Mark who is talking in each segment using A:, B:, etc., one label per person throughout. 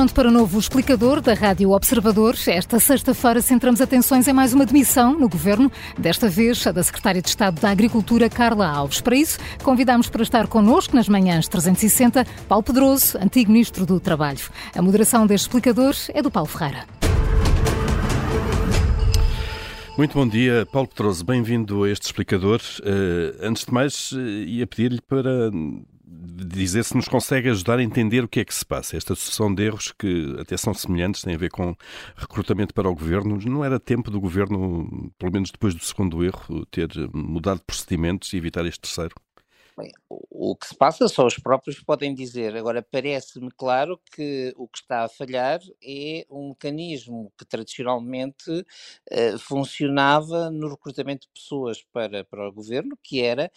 A: pronto para o novo explicador da Rádio Observador. Esta sexta-feira centramos atenções em mais uma demissão no governo, desta vez a da Secretária de Estado da Agricultura, Carla Alves. Para isso, convidamos para estar connosco nas manhãs 360 Paulo Pedroso, antigo Ministro do Trabalho. A moderação deste explicador é do Paulo Ferreira.
B: Muito bom dia, Paulo Pedroso, bem-vindo a este explicador. Uh, antes de mais, uh, ia pedir-lhe para dizer se nos consegue ajudar a entender o que é que se passa. Esta sucessão de erros que até são semelhantes, têm a ver com recrutamento para o governo. Não era tempo do governo, pelo menos depois do segundo erro, ter mudado procedimentos e evitar este terceiro?
C: Bem, o que se passa só os próprios podem dizer. Agora, parece-me claro que o que está a falhar é um mecanismo que tradicionalmente uh, funcionava no recrutamento de pessoas para, para o governo, que era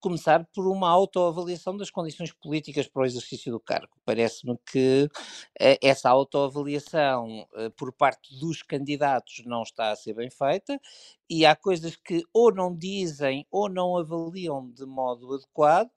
C: começar por uma autoavaliação das condições políticas para o exercício do cargo. Parece-me que eh, essa autoavaliação eh, por parte dos candidatos não está a ser bem feita e há coisas que ou não dizem ou não avaliam de modo adequado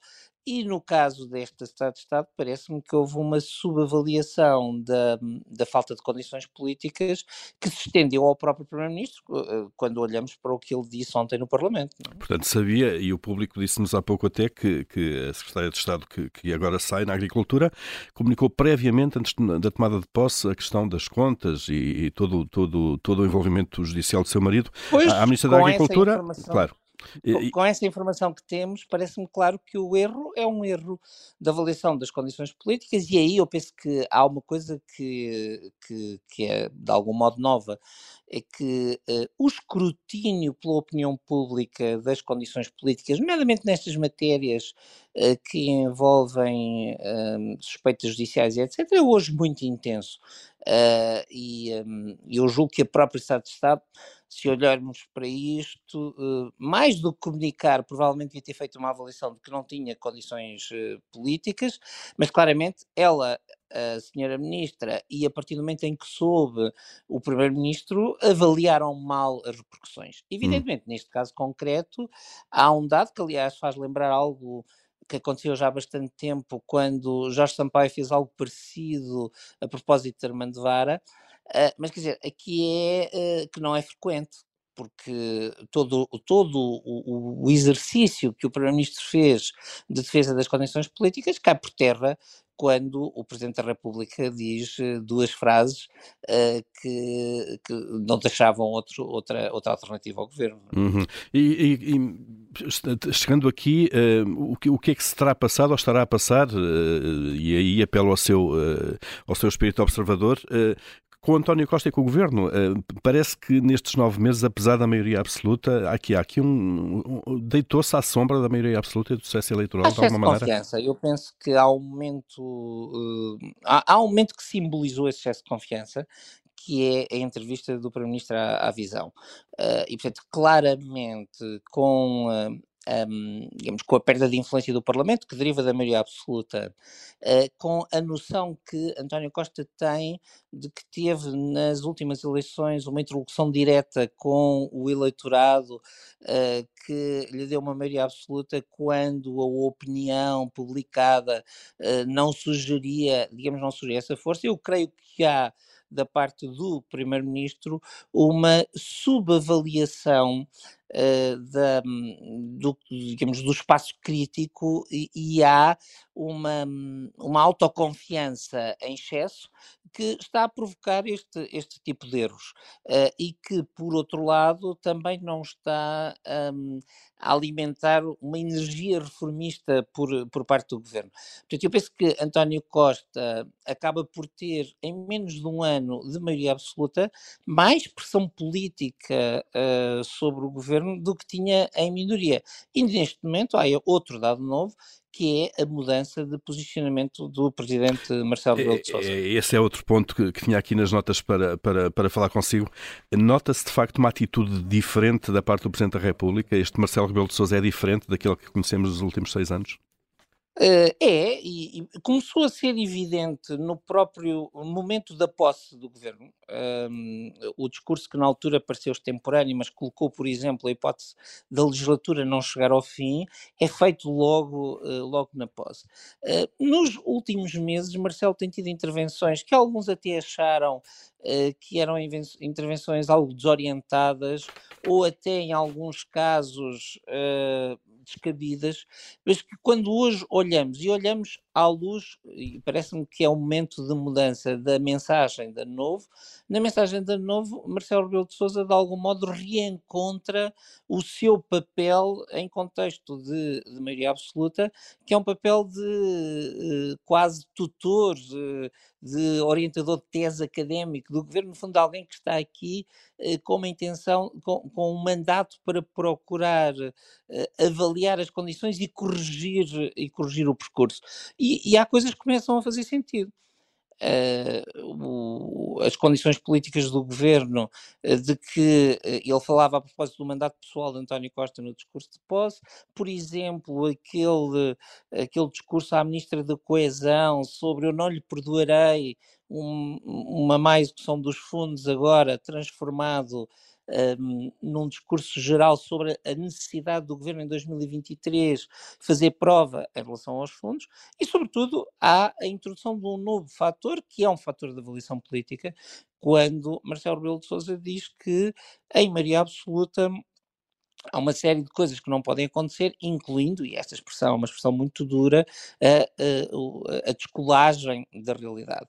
C: e no caso deste Estado de Estado, parece-me que houve uma subavaliação da, da falta de condições políticas que se estendeu ao próprio Primeiro-Ministro, eh, quando olhamos para o que ele disse ontem no Parlamento.
B: É? Portanto, sabia, e o público disse-nos há pouco até, que, que a Secretária de Estado, que, que agora sai na Agricultura, comunicou previamente, antes da tomada de posse, a questão das contas e, e todo, todo, todo o envolvimento judicial do seu marido.
C: Pois,
B: a Ministra da Agricultura, claro.
C: Com, com essa informação que temos, parece-me claro que o erro é um erro da avaliação das condições políticas, e aí eu penso que há uma coisa que, que, que é de algum modo nova, é que uh, o escrutínio pela opinião pública das condições políticas, nomeadamente nestas matérias uh, que envolvem uh, suspeitas judiciais e etc., é hoje muito intenso. Uh, e um, eu julgo que a própria Estado de Estado, se olharmos para isto, uh, mais do que comunicar, provavelmente devia ter feito uma avaliação de que não tinha condições uh, políticas, mas claramente ela, a senhora Ministra, e a partir do momento em que soube o Primeiro-Ministro, avaliaram mal as repercussões. Hum. Evidentemente, hum. neste caso concreto, há um dado que, aliás, faz lembrar algo que aconteceu já há bastante tempo, quando Jorge Sampaio fez algo parecido a propósito de Armando Vara, uh, mas quer dizer, aqui é uh, que não é frequente, porque todo, todo o, o, exercício que o Primeiro-Ministro fez de defesa das condições políticas cai por terra quando o Presidente da República diz eh, duas frases uh, que, que, não deixavam outro, outra, outra alternativa ao governo.
B: Uhum. E, e, e, chegando aqui, uh, o, que, o que é que se terá passado ou estará a passar, uh, e aí apelo ao seu, ao seu espírito observador, com António Costa e com o governo. Uh, parece que nestes nove meses, apesar da maioria absoluta, aqui há aqui um, um deitou-se à sombra da maioria absoluta e do sucesso eleitoral
C: de alguma maneira. confiança. Eu penso que há um momento, uh, há, há, um momento que simbolizou esse excesso de confiança, que é a entrevista do Primeiro-Ministro à, à Visão. Uh, e, portanto, claramente, com um, digamos, com a perda de influência do Parlamento, que deriva da maioria absoluta, uh, com a noção que António Costa tem de que teve nas últimas eleições uma interlocução direta com o eleitorado uh, que lhe deu uma maioria absoluta quando a opinião publicada uh, não sugeria, digamos, não sugeria essa força. Eu creio que há da parte do Primeiro-Ministro uma subavaliação uh, da, do, digamos, do espaço crítico e, e há uma, uma autoconfiança em excesso que está a provocar este, este tipo de erros uh, e que, por outro lado, também não está um, a alimentar uma energia reformista por, por parte do governo. Portanto, eu penso que António Costa acaba por ter, em menos de um ano de maioria absoluta, mais pressão política uh, sobre o governo do que tinha em minoria. E neste momento há outro dado novo, que é a mudança de posicionamento do presidente Marcelo Rebelo de Sousa.
B: Esse é outro ponto que, que, tinha aqui nas notas para, para, para falar consigo. Nota-se de facto uma atitude diferente da parte do Presidente da República? Este Marcelo Rebelo de Sousa é diferente daquele que conhecemos nos últimos seis anos?
C: Uh, é, e, e, começou a ser evidente no próprio momento da posse do governo. O discurso que na altura pareceu extemporâneo, mas colocou, por exemplo, a hipótese da legislatura não chegar ao fim, é feito logo, uh, logo na posse. Uh, nos últimos meses, Marcelo tem tido intervenções que alguns até acharam que eram intervenções algo desorientadas ou até em alguns casos descabidas, mas que quando hoje olhamos e olhamos à luz, e parece-me que é o momento de mudança da mensagem da Novo, na mensagem da Novo, Marcelo Rebelo de Sousa de algum modo reencontra o seu papel em contexto de, de maioria absoluta, que é um papel de uh, quase tutor, uh, de orientador de tese académico do governo, no fundo, alguém que está aqui uh, com uma intenção, com, com, um mandato para procurar avaliar as condições e corrigir, e corrigir o percurso. E, e há coisas que começam a fazer sentido. Uh, o, as condições políticas do governo, uh, de que uh, ele falava a propósito do mandato pessoal de António Costa no discurso de posse, por exemplo, aquele, aquele discurso à Ministra da Coesão sobre eu não lhe perdoarei um, uma má execução dos fundos agora transformado um, num discurso geral sobre a necessidade do governo em 2023 fazer prova em relação aos fundos e, sobretudo, há a introdução de um novo fator, que é um fator de avaliação política, quando Marcelo Rebelo de Sousa diz que, em maioria absoluta, há uma série de coisas que não podem acontecer, incluindo, e esta expressão é uma expressão muito dura, a, a, descolagem da realidade.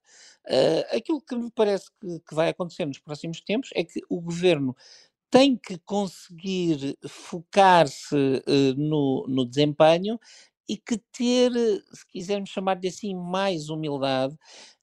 C: Aquilo que me parece que, que, vai acontecer nos próximos tempos é que o governo tem que conseguir focar-se uh, no, no desempenho e que ter, se quisermos chamar-lhe assim, mais humildade,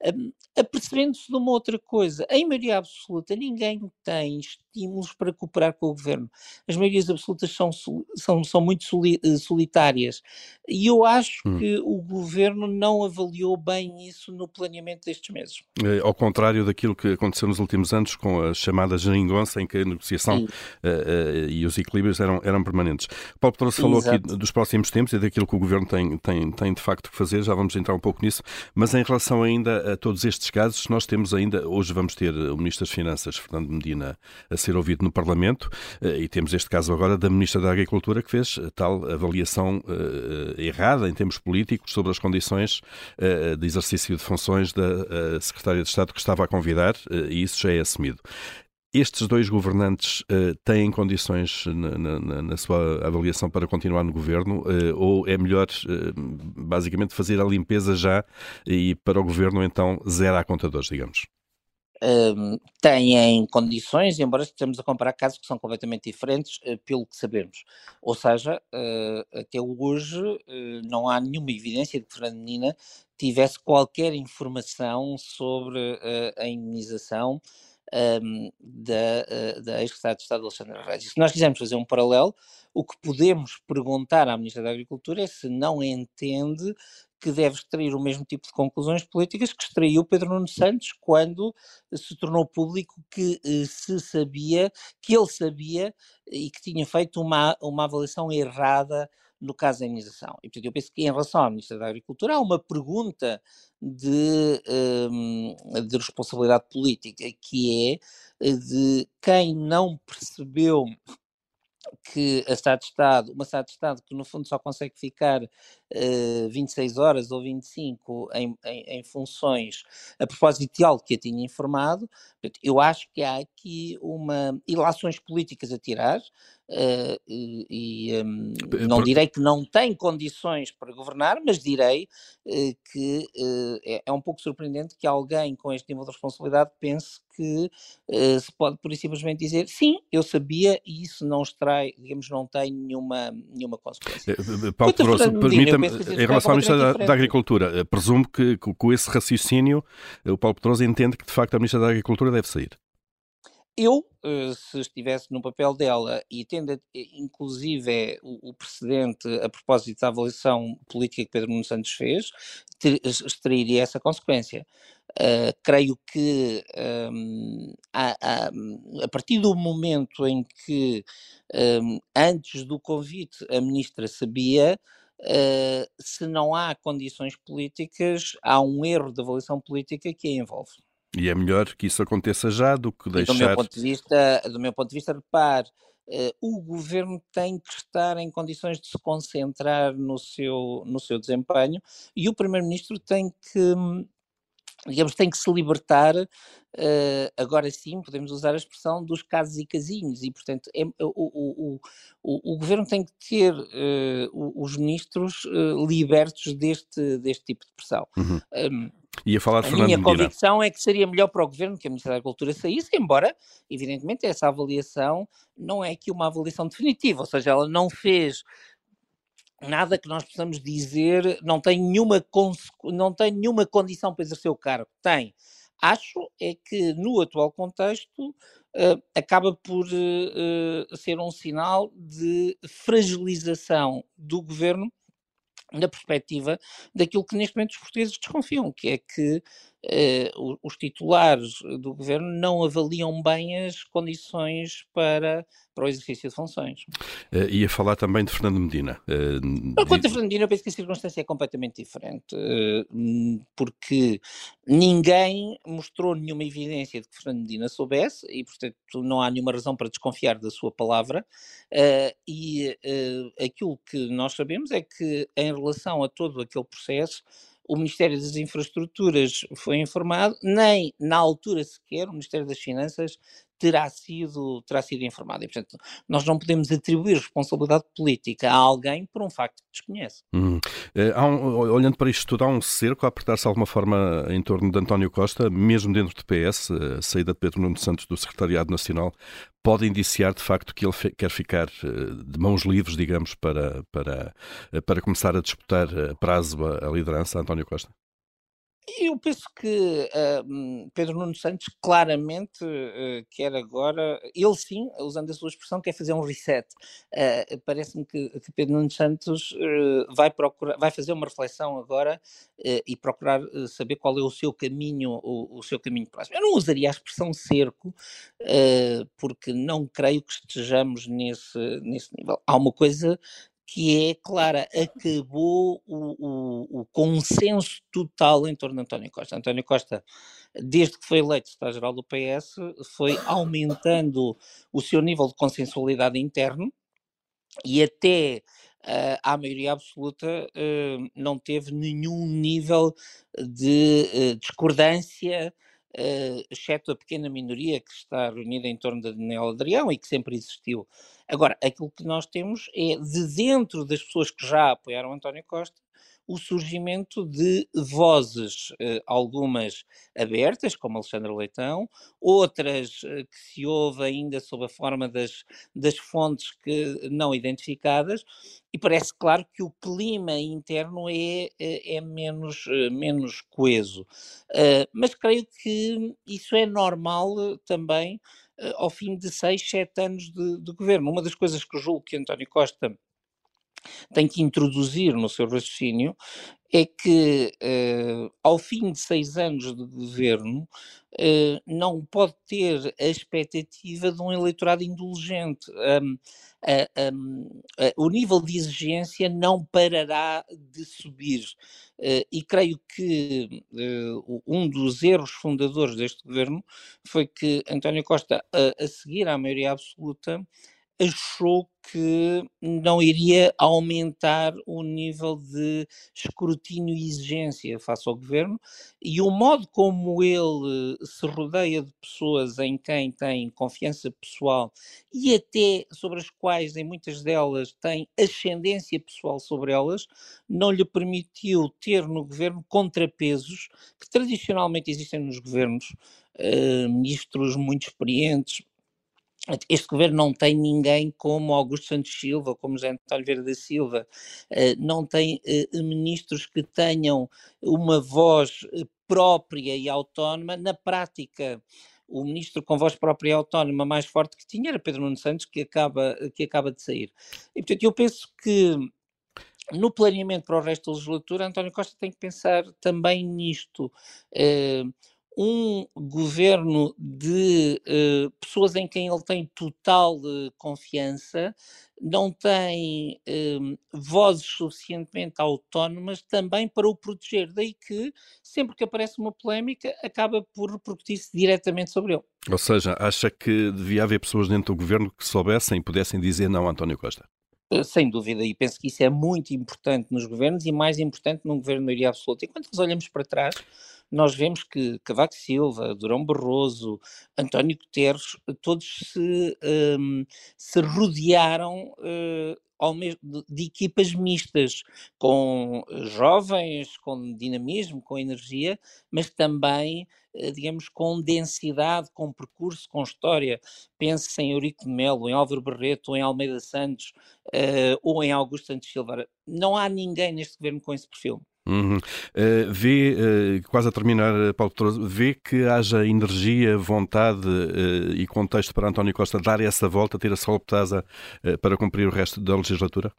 C: hum, apercebendo-se de uma outra coisa. Em maioria absoluta, ninguém tem estímulos para cooperar com o governo. As maiorias absolutas são, são, são muito eh, solitárias. E eu acho hum. que o governo não avaliou bem isso no planeamento destes meses.
B: É, ao contrário daquilo que aconteceu nos últimos anos com a chamada geringonça, em que a negociação uh, uh, e os equilíbrios eram, eram permanentes. Paulo Pedroso falou Exato. aqui dos próximos tempos e daquilo que o governo tem, tem, tem de facto que fazer, já vamos entrar um pouco nisso, mas em relação ainda a todos estes casos, nós temos ainda, hoje vamos ter o Ministro das Finanças, Fernando Medina, a ser ouvido no Parlamento, e temos este caso agora da Ministra da Agricultura que fez tal avaliação uh, errada em termos políticos sobre as condições uh, de exercício de funções da Secretária de Estado que estava a convidar, e isso já é assumido. Estes dois governantes uh, têm condições na, na, na, sua avaliação para continuar no governo uh, ou é melhor uh, basicamente fazer a limpeza já e para o governo então zerar contadores, digamos?
C: Um, têm condições, embora estejamos a comparar casos que são completamente diferentes, pelo que sabemos. Ou seja, até hoje não há nenhuma evidência de que Fernando Menina tivesse qualquer informação sobre a indenização um, da, uh, da ex-secretária de Estado Alexandra Reis. Se nós quisermos fazer um paralelo, o que podemos perguntar à Ministra da Agricultura é se não entende que deve extrair o mesmo tipo de conclusões políticas que extraiu Pedro Nuno Santos quando se tornou público que uh, se sabia, que ele sabia e que tinha feito uma, uma avaliação errada no caso da imunização. E, portanto, eu penso que em relação à Ministra da Agricultura há uma pergunta de, um, de responsabilidade política, que é eh, de quem não percebeu que a Estado de Estado, uma Estado de Estado que no fundo só consegue ficar uh, 26 horas ou 25 em, em, em, funções a propósito de algo que a tinha informado, eu acho que há aqui uma ilações políticas a tirar, Uh, e, e um, não direi que não tem condições para governar, mas direi uh, que uh, é, é, um pouco surpreendente que alguém com este nível de responsabilidade pense que se pode por simplesmente dizer sim, eu sabia e isso não extrai, digamos, não tem nenhuma, nenhuma consequência.
B: Paulo Pedroso, permita-me, em relação à Ministra da, da, Agricultura, presumo que, com esse raciocínio o Paulo Pedroso entende que de facto a Ministra da Agricultura deve sair
C: eu, eh, se estivesse no papel dela e tendo eh, inclusive o, precedente a propósito da avaliação política que Pedro Nuno Santos fez, extrairia essa consequência. Uh, creio que um, a, a, a, partir do momento em que um, antes do convite a ministra sabia, uh, se não há condições políticas, há um erro de avaliação política que a envolve.
B: E é melhor que isso aconteça já do que deixar...
C: do meu ponto de vista, do meu ponto de vista repare, uh, o governo tem que estar em condições de se concentrar no seu, no seu desempenho e o primeiro-ministro tem que digamos, tem que se libertar, uh, agora sim, podemos usar a expressão dos casos e casinhos, e portanto é, o, o, o, o, governo tem que ter uh, os ministros uh, libertos deste, deste tipo de pressão.
B: Uhum. Um, Ia falar de
C: a
B: Fernando
C: minha
B: Medina.
C: convicção é que seria melhor para o governo que a Ministra da Agricultura saísse, embora, evidentemente, essa avaliação não é que uma avaliação definitiva, ou seja, ela não fez nada que nós possamos dizer, não tem nenhuma, não tem nenhuma condição para exercer o cargo. Tem. Acho é que no atual contexto uh, acaba por uh, ser um sinal de fragilização do governo na perspectiva daquilo que neste momento os portugueses desconfiam, que é que uh, os titulares do governo não avaliam bem as condições para, para o exercício de funções.
B: Uh, ia falar também de Fernando Medina.
C: Uh, Quanto a Fernando Medina, eu penso que a circunstância é completamente diferente, uh, porque ninguém mostrou nenhuma evidência de que Fernando Medina soubesse e, portanto, não há nenhuma razão para desconfiar da sua palavra. e aquilo que nós sabemos é que, em relação a todo aquele processo, o Ministério das Infraestruturas foi informado, nem na altura sequer o Ministério das Finanças terá sido, terá sido informado. E, portanto, nós não podemos atribuir responsabilidade política a alguém por um facto que desconhece.
B: Hum. Um, olhando para isto tudo, há um cerco a apertar-se de alguma forma em torno de António Costa, mesmo dentro do PS, a saída de Pedro Nuno Santos do Secretariado Nacional pode indiciar de facto que ele quer ficar eh, de mãos livres, digamos, para, para, eh, para começar a disputar prazo a liderança, António Costa?
C: Eu penso que uh, Pedro Nuno Santos claramente uh, quer agora, ele sim, usando a sua expressão, quer fazer um reset. Uh, Parece-me que, que, Pedro Nuno Santos vai, procurar, vai fazer uma reflexão agora e procurar saber qual é o seu caminho, o, o, seu caminho próximo. Eu não usaria a expressão cerco, porque não creio que estejamos nesse, nesse nível. Há uma coisa que é clara, acabou o, o, o, consenso total em torno de António Costa. António Costa, desde que foi eleito secretário-geral do PS, foi aumentando o seu nível de consensualidade interno e até uh, à maioria absoluta uh, não teve nenhum nível de uh, discordância uh, exceto a pequena minoria que está reunida em torno de Daniel Adrião e que sempre existiu. Agora, aquilo que nós temos é, de dentro das pessoas que já apoiaram António Costa, o surgimento de vozes, eh, algumas abertas, como Alexandre Leitão, outras eh, que se ouve ainda sob a forma das, das fontes que não identificadas, e parece claro que o clima interno é, é, é menos, menos coeso. mas creio que isso é normal também ao fim de seis, sete anos de, de governo. Uma das coisas que julgo que António Costa tem que introduzir no seu raciocínio é que, uh, ao fim de seis anos de governo, uh, não pode ter a expectativa de um eleitorado indulgente. Um, uh, um, o nível de exigência não parará de subir. Eh, e creio que um dos erros fundadores deste governo foi que António Costa, a seguir à maioria absoluta, achou que não iria aumentar o nível de escrutínio e exigência face ao governo e o modo como ele se rodeia de pessoas em quem tem confiança pessoal e até sobre as quais, em muitas delas, tem ascendência pessoal sobre elas, não lhe permitiu ter no governo contrapesos que tradicionalmente existem nos governos, uh, ministros muito experientes, este governo não tem ninguém como Augusto Santos Silva, como José António Oliveira da Silva, eh, não tem eh, ministros que tenham uma voz eh, própria e autónoma. Na prática, o ministro com voz própria e autónoma mais forte que tinha era Pedro Nuno Santos, que acaba, que acaba de sair. E, portanto, eu penso que no planeamento para o resto da legislatura, António Costa tem que pensar também nisto. Um governo de uh, pessoas em quem ele tem total uh, confiança, não tem uh, vozes suficientemente autónomas também para o proteger. Daí que, sempre que aparece uma polémica, acaba por repercutir-se diretamente sobre ele.
B: Ou seja, acha que devia haver pessoas dentro do governo que soubessem e pudessem dizer não a António Costa?
C: Sem dúvida, e penso que isso é muito importante nos governos e mais importante num governo de maioria absoluta. E quando nós olhamos para trás, nós vemos que Cavaco Silva, Durão Barroso, António Guterres, todos se, um, se rodearam uh, de equipas mistas, com jovens, com dinamismo, com energia, mas também eh, digamos, com densidade, com percurso, com história. Pense em Eurico de Melo, em Álvaro Barreto, ou em Almeida Santos, uh, ou em Augusto Santos Silva. Não há ninguém neste governo com esse perfil.
B: Uhum. Uh, vê, uh, quase a terminar, Paulo Petroso, vê que haja energia, vontade uh, e contexto para António Costa dar essa volta, ter a solptasa para cumprir o resto da legislatura?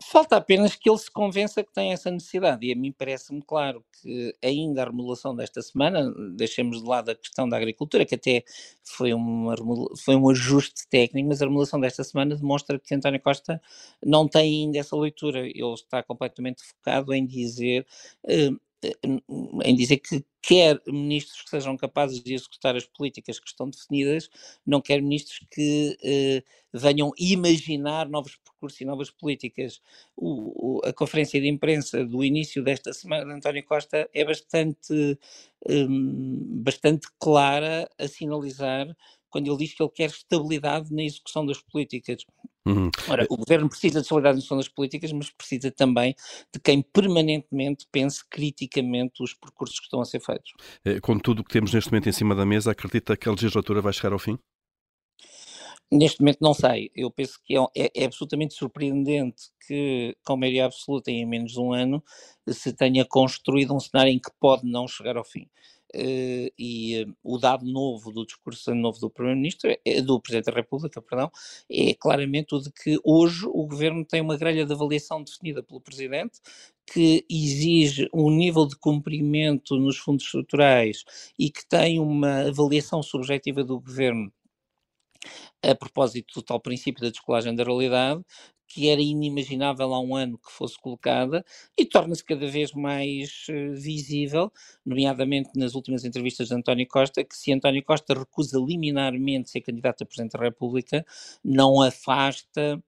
C: Falta apenas que ele se convença que tem essa necessidade, e a mim parece-me claro que ainda a remodelação desta semana, deixemos de lado a questão da agricultura, que até foi, uma, foi um ajuste técnico, mas a remodelação desta semana demonstra que António Costa não tem ainda essa leitura, ele está completamente focado em dizer uh, em dizer que quer ministros que sejam capazes de executar as políticas que estão definidas, não quer ministros que eh, venham imaginar novos percursos e novas políticas. O, o, a conferência de imprensa do início desta semana de António Costa é bastante, um, bastante clara a sinalizar quando ele diz que ele quer estabilidade na execução das políticas. Uhum. Ora, o governo precisa de gestão das políticas, mas precisa também de quem permanentemente pense criticamente os percursos que estão a ser feitos.
B: Eh, com tudo o que temos neste momento em cima da mesa, acredita que a legislatura vai chegar ao fim?
C: Neste momento não sei. Eu penso que é, é, é, absolutamente surpreendente que, com maioria absoluta em menos de um ano, se tenha construído um cenário em que pode não chegar ao fim. Uh, e uh, o dado novo do discurso novo do Primeiro-Ministro, é, do Presidente da República, perdão, é claramente o de que hoje o Governo tem uma grelha de avaliação definida pelo Presidente que exige um nível de cumprimento nos fundos estruturais e que tem uma avaliação subjetiva do Governo a propósito do tal princípio da descolagem da realidade, que era inimaginável há um ano que fosse colocada e torna-se cada vez mais uh, visível, nomeadamente nas últimas entrevistas de António Costa, que se António Costa recusa liminarmente ser candidato a Presidente da República, não afasta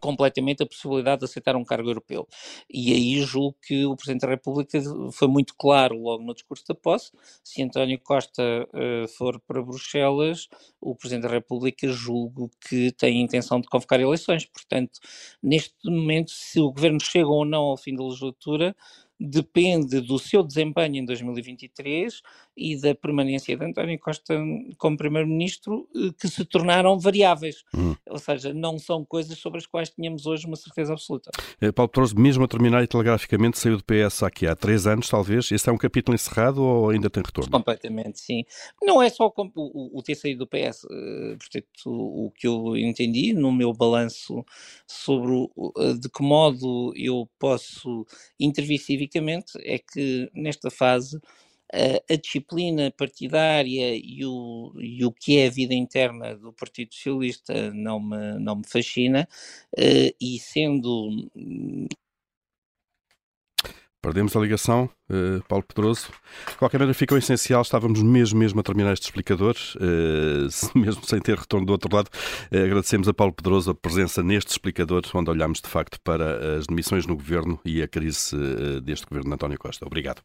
C: completamente a possibilidade de aceitar um cargo europeu. E aí julgo que o Presidente da República foi muito claro logo no discurso da posse, se António Costa uh, for para Bruxelas, o Presidente da República julgo que tem a intenção de convocar eleições. Portanto, neste momento, se o Governo chega ou não ao fim da legislatura, depende do seu desempenho em 2023 e da permanência de António Costa como Primeiro-Ministro, eh, que se tornaram variáveis. Hum. Ou seja, não são coisas sobre as quais tínhamos hoje uma certeza absoluta.
B: Eh, Paulo Trouxe, mesmo a terminar e telegraficamente, saiu do PS aqui há três anos, talvez. Este é um capítulo encerrado ou ainda tem retorno?
C: Completamente, sim. Não é só o, o ter saído do PS. Eh, portanto, o, o que eu entendi no meu balanço sobre o, de que modo eu posso intervir civicamente é que nesta fase a, disciplina partidária e o, e o que é a vida interna do Partido Socialista não me, não me fascina, uh, e sendo.
B: Perdemos a ligação, uh, Paulo Pedroso. De qualquer maneira, ficou essencial. Estávamos mesmo, mesmo a terminar este explicador, uh, mesmo sem ter retorno do outro lado. Uh, agradecemos a Paulo Pedroso a presença neste explicador, onde olhamos de facto para as demissões no governo e a crise deste governo de António Costa. Obrigado.